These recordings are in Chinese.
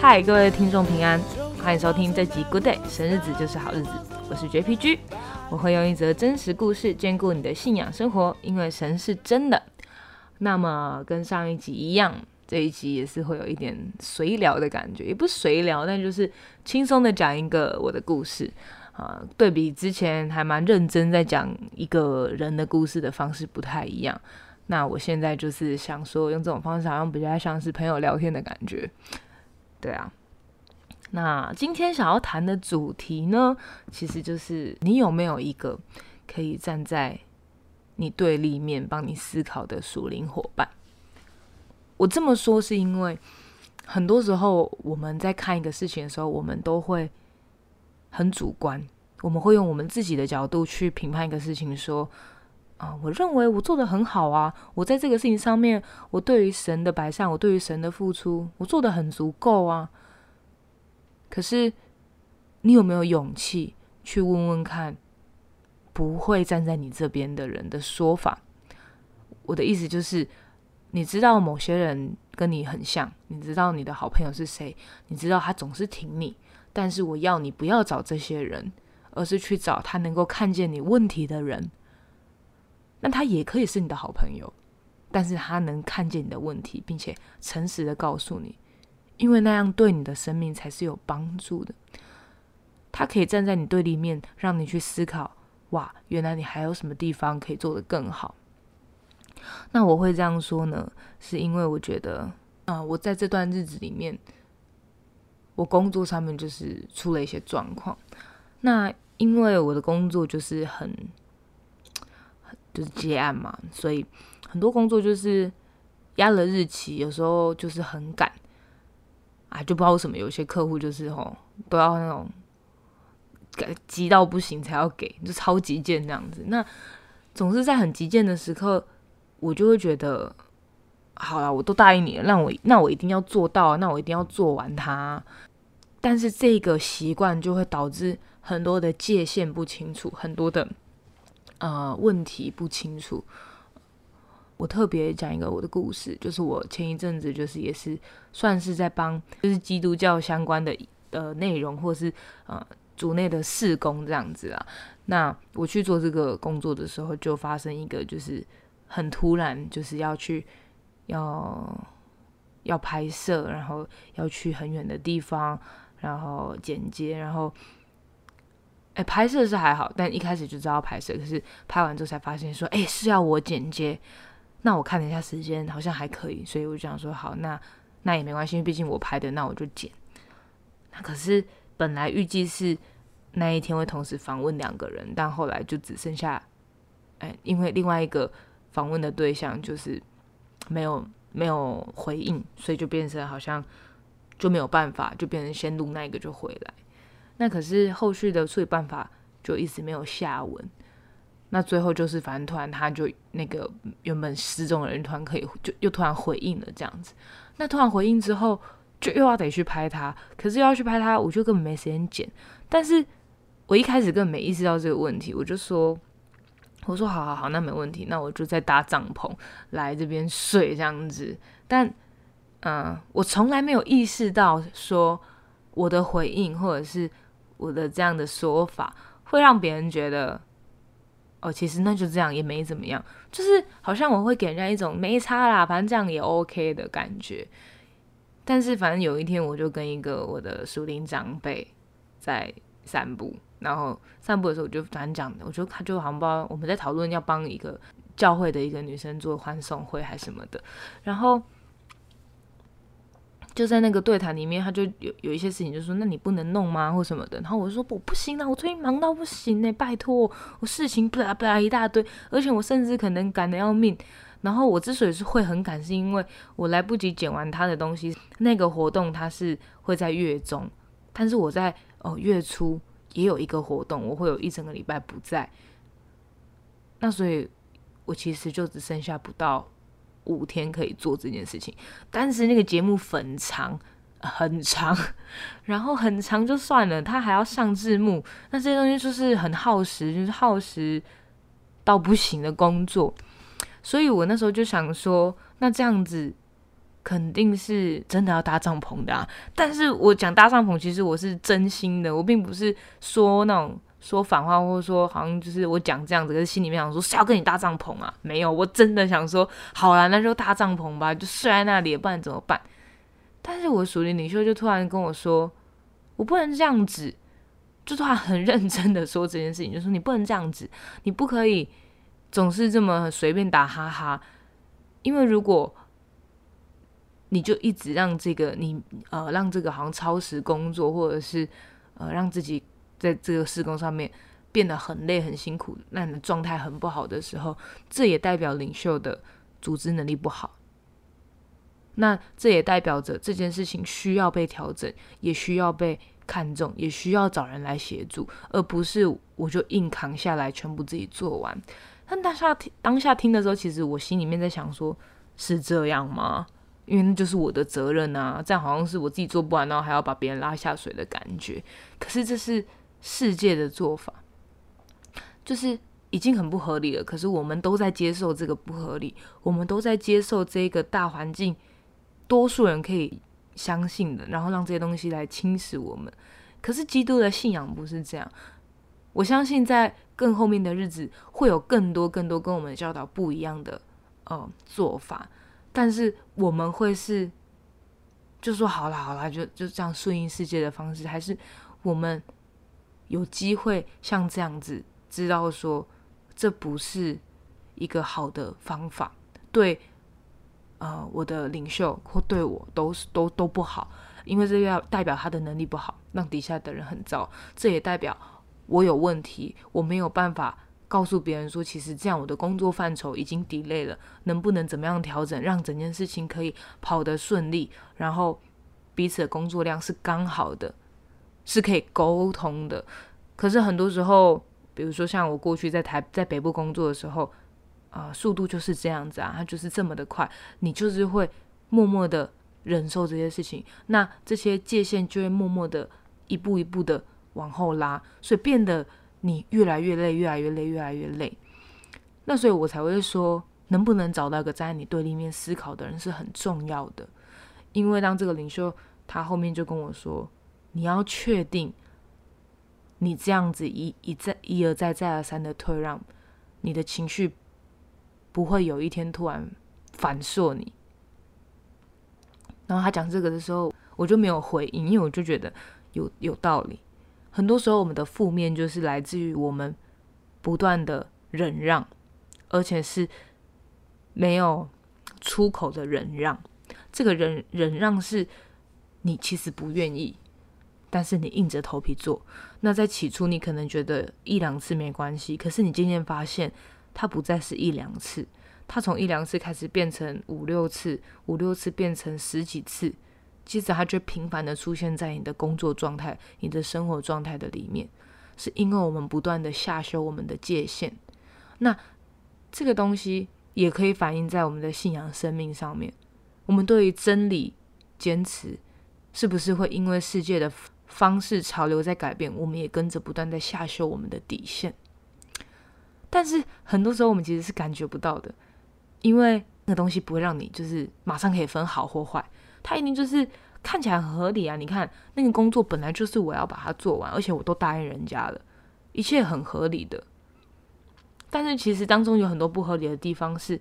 嗨，各位听众平安，欢迎收听这集 Good Day，神日子就是好日子。我是 JPG，我会用一则真实故事兼顾你的信仰生活，因为神是真的。那么跟上一集一样，这一集也是会有一点随聊的感觉，也不随聊，但就是轻松的讲一个我的故事啊。对比之前还蛮认真在讲一个人的故事的方式不太一样。那我现在就是想说，用这种方式好像比较像是朋友聊天的感觉，对啊。那今天想要谈的主题呢，其实就是你有没有一个可以站在你对立面帮你思考的属灵伙伴？我这么说是因为很多时候我们在看一个事情的时候，我们都会很主观，我们会用我们自己的角度去评判一个事情，说。啊，我认为我做的很好啊！我在这个事情上面，我对于神的摆上，我对于神的付出，我做的很足够啊。可是，你有没有勇气去问问看，不会站在你这边的人的说法？我的意思就是，你知道某些人跟你很像，你知道你的好朋友是谁，你知道他总是挺你，但是我要你不要找这些人，而是去找他能够看见你问题的人。那他也可以是你的好朋友，但是他能看见你的问题，并且诚实的告诉你，因为那样对你的生命才是有帮助的。他可以站在你对立面，让你去思考：哇，原来你还有什么地方可以做得更好。那我会这样说呢，是因为我觉得，啊，我在这段日子里面，我工作上面就是出了一些状况。那因为我的工作就是很。就是接案嘛，所以很多工作就是压了日期，有时候就是很赶啊，就不知道为什么有些客户就是吼都要那种急到不行才要给，就超急件这样子。那总是在很急件的时刻，我就会觉得，好了，我都答应你了，让我那我一定要做到，那我一定要做完它。但是这个习惯就会导致很多的界限不清楚，很多的。呃，问题不清楚。我特别讲一个我的故事，就是我前一阵子就是也是算是在帮，就是基督教相关的呃内容，或是呃组内的事工这样子啊。那我去做这个工作的时候，就发生一个就是很突然，就是要去要要拍摄，然后要去很远的地方，然后剪接，然后。哎，拍摄是还好，但一开始就知道拍摄，可是拍完之后才发现说，哎，是要我剪接。那我看了一下时间，好像还可以，所以我就想说，好，那那也没关系，毕竟我拍的，那我就剪。那可是本来预计是那一天会同时访问两个人，但后来就只剩下，哎，因为另外一个访问的对象就是没有没有回应，所以就变成好像就没有办法，就变成先录那一个就回来。那可是后续的处理办法就一直没有下文，那最后就是反正突然他就那个原本失踪的人突然可以就又突然回应了这样子，那突然回应之后就又要得去拍他，可是又要去拍他，我就根本没时间剪。但是我一开始根本没意识到这个问题，我就说我说好好好，那没问题，那我就在搭帐篷来这边睡这样子。但嗯，我从来没有意识到说我的回应或者是。我的这样的说法会让别人觉得，哦，其实那就这样也没怎么样，就是好像我会给人家一种没差啦，反正这样也 OK 的感觉。但是反正有一天，我就跟一个我的熟龄长辈在散步，然后散步的时候我就突然讲，我就他就好像不知道我们在讨论要帮一个教会的一个女生做欢送会还是什么的，然后。就在那个对谈里面，他就有有一些事情，就说那你不能弄吗，或什么的。然后我就说我不行啊，我最近忙到不行呢，拜托，我事情不啦不啦一大堆，而且我甚至可能赶得要命。然后我之所以是会很赶，是因为我来不及剪完他的东西。那个活动他是会在月中，但是我在哦月初也有一个活动，我会有一整个礼拜不在。那所以，我其实就只剩下不到。五天可以做这件事情，但是那个节目很长，很长，然后很长就算了，他还要上字幕，那这些东西就是很耗时，就是耗时到不行的工作。所以我那时候就想说，那这样子肯定是真的要搭帐篷的啊。但是我讲搭帐篷，其实我是真心的，我并不是说那种说反话，或者说好像就是我讲这样子，可是心里面想说是要跟你搭帐篷啊？没有，我真的想说，好了，那就搭帐篷吧，就睡在那里，不然怎么办？但是我属灵领袖就突然跟我说，我不能这样子，就突然很认真的说这件事情，就说你不能这样子，你不可以总是这么随便打哈哈，因为如果你就一直让这个你呃让这个好像超时工作，或者是呃让自己在这个施工上面变得很累很辛苦，那你的状态很不好的时候，这也代表领袖的组织能力不好。那这也代表着这件事情需要被调整，也需要被看重，也需要找人来协助，而不是我就硬扛下来全部自己做完。但当下听当下听的时候，其实我心里面在想说，是这样吗？因为那就是我的责任啊，这样好像是我自己做不完，然后还要把别人拉下水的感觉。可是这是世界的做法，就是已经很不合理了。可是我们都在接受这个不合理，我们都在接受这个大环境，多数人可以相信的，然后让这些东西来侵蚀我们。可是基督的信仰不是这样，我相信在更后面的日子会有更多更多跟我们教导不一样的呃做法。但是我们会是，就说好了好了，就就这样顺应世界的方式，还是我们有机会像这样子，知道说这不是一个好的方法，对，呃，我的领袖或对我都是都都不好，因为这要代表他的能力不好，让底下的人很糟，这也代表我有问题，我没有办法。告诉别人说，其实这样我的工作范畴已经 delay 了，能不能怎么样调整，让整件事情可以跑得顺利，然后彼此的工作量是刚好的，是可以沟通的。可是很多时候，比如说像我过去在台在北部工作的时候，啊，速度就是这样子啊，它就是这么的快，你就是会默默的忍受这些事情，那这些界限就会默默的一步一步的往后拉，所以变得。你越来越累，越来越累，越来越累。那所以我才会说，能不能找到一个站在你对立面思考的人是很重要的。因为当这个领袖他后面就跟我说，你要确定，你这样子一一再一而再再而三的退让，你的情绪不会有一天突然反射你。然后他讲这个的时候，我就没有回应，因为我就觉得有有道理。很多时候，我们的负面就是来自于我们不断的忍让，而且是没有出口的忍让。这个忍忍让是你其实不愿意，但是你硬着头皮做。那在起初，你可能觉得一两次没关系，可是你渐渐发现，它不再是一两次，它从一两次开始变成五六次，五六次变成十几次。其实它就频繁的出现在你的工作状态、你的生活状态的里面，是因为我们不断的下修我们的界限。那这个东西也可以反映在我们的信仰生命上面。我们对于真理坚持，是不是会因为世界的方式潮流在改变，我们也跟着不断在下修我们的底线？但是很多时候我们其实是感觉不到的，因为那个东西不会让你就是马上可以分好或坏。他一定就是看起来很合理啊！你看那个工作本来就是我要把它做完，而且我都答应人家了，一切很合理的。但是其实当中有很多不合理的地方，是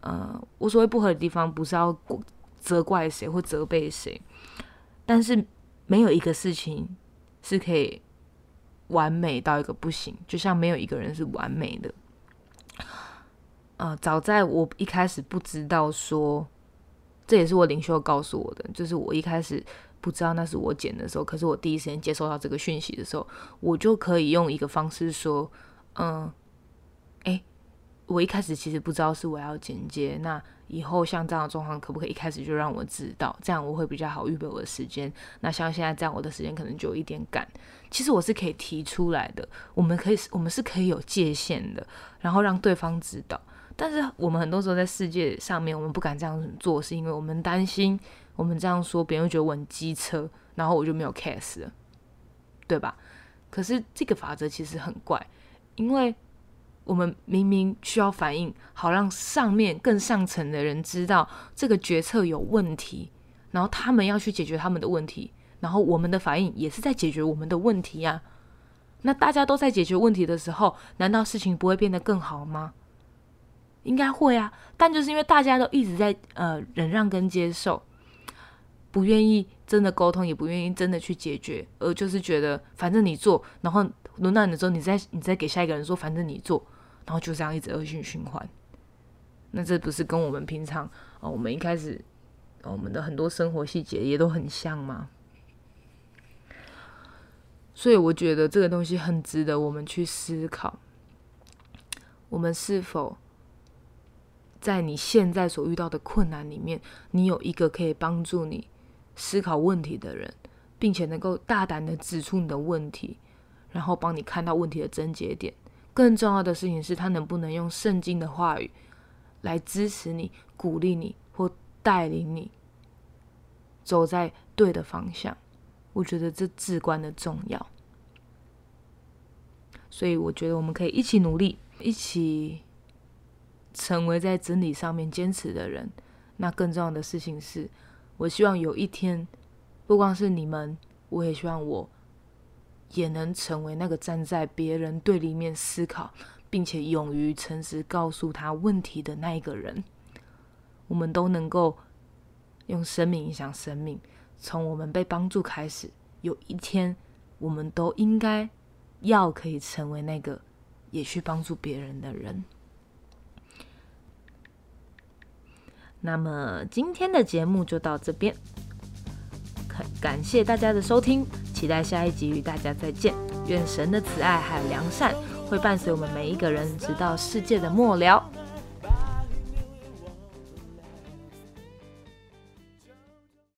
呃，我所谓不合理的地方，不是要责怪谁或责备谁，但是没有一个事情是可以完美到一个不行，就像没有一个人是完美的。呃，早在我一开始不知道说。这也是我领袖告诉我的，就是我一开始不知道那是我剪的时候，可是我第一时间接收到这个讯息的时候，我就可以用一个方式说，嗯，我一开始其实不知道是我要剪接，那以后像这样的状况，可不可以一开始就让我知道，这样我会比较好预备我的时间。那像现在这样，我的时间可能就有一点赶，其实我是可以提出来的，我们可以，我们是可以有界限的，然后让对方知道。但是我们很多时候在世界上面，我们不敢这样做，是因为我们担心我们这样说，别人会觉得我很机车，然后我就没有 case 了，对吧？可是这个法则其实很怪，因为我们明明需要反应，好让上面更上层的人知道这个决策有问题，然后他们要去解决他们的问题，然后我们的反应也是在解决我们的问题呀。那大家都在解决问题的时候，难道事情不会变得更好吗？应该会啊，但就是因为大家都一直在呃忍让跟接受，不愿意真的沟通，也不愿意真的去解决，而就是觉得反正你做，然后轮到你的时候，你再你再给下一个人说反正你做。然后就这样一直恶性循环，那这不是跟我们平常哦，我们一开始我们的很多生活细节也都很像吗？所以我觉得这个东西很值得我们去思考，我们是否在你现在所遇到的困难里面，你有一个可以帮助你思考问题的人，并且能够大胆的指出你的问题，然后帮你看到问题的症结点。更重要的事情是他能不能用圣经的话语来支持你、鼓励你或带领你走在对的方向。我觉得这至关的重要。所以我觉得我们可以一起努力，一起成为在真理上面坚持的人。那更重要的事情是，我希望有一天，不光是你们，我也希望我。也能成为那个站在别人对立面思考，并且勇于诚实告诉他问题的那一个人。我们都能够用生命影响生命，从我们被帮助开始。有一天，我们都应该要可以成为那个也去帮助别人的人。那么今天的节目就到这边，感感谢大家的收听。期待下一集与大家再见。愿神的慈爱还有良善会伴随我们每一个人，直到世界的末了。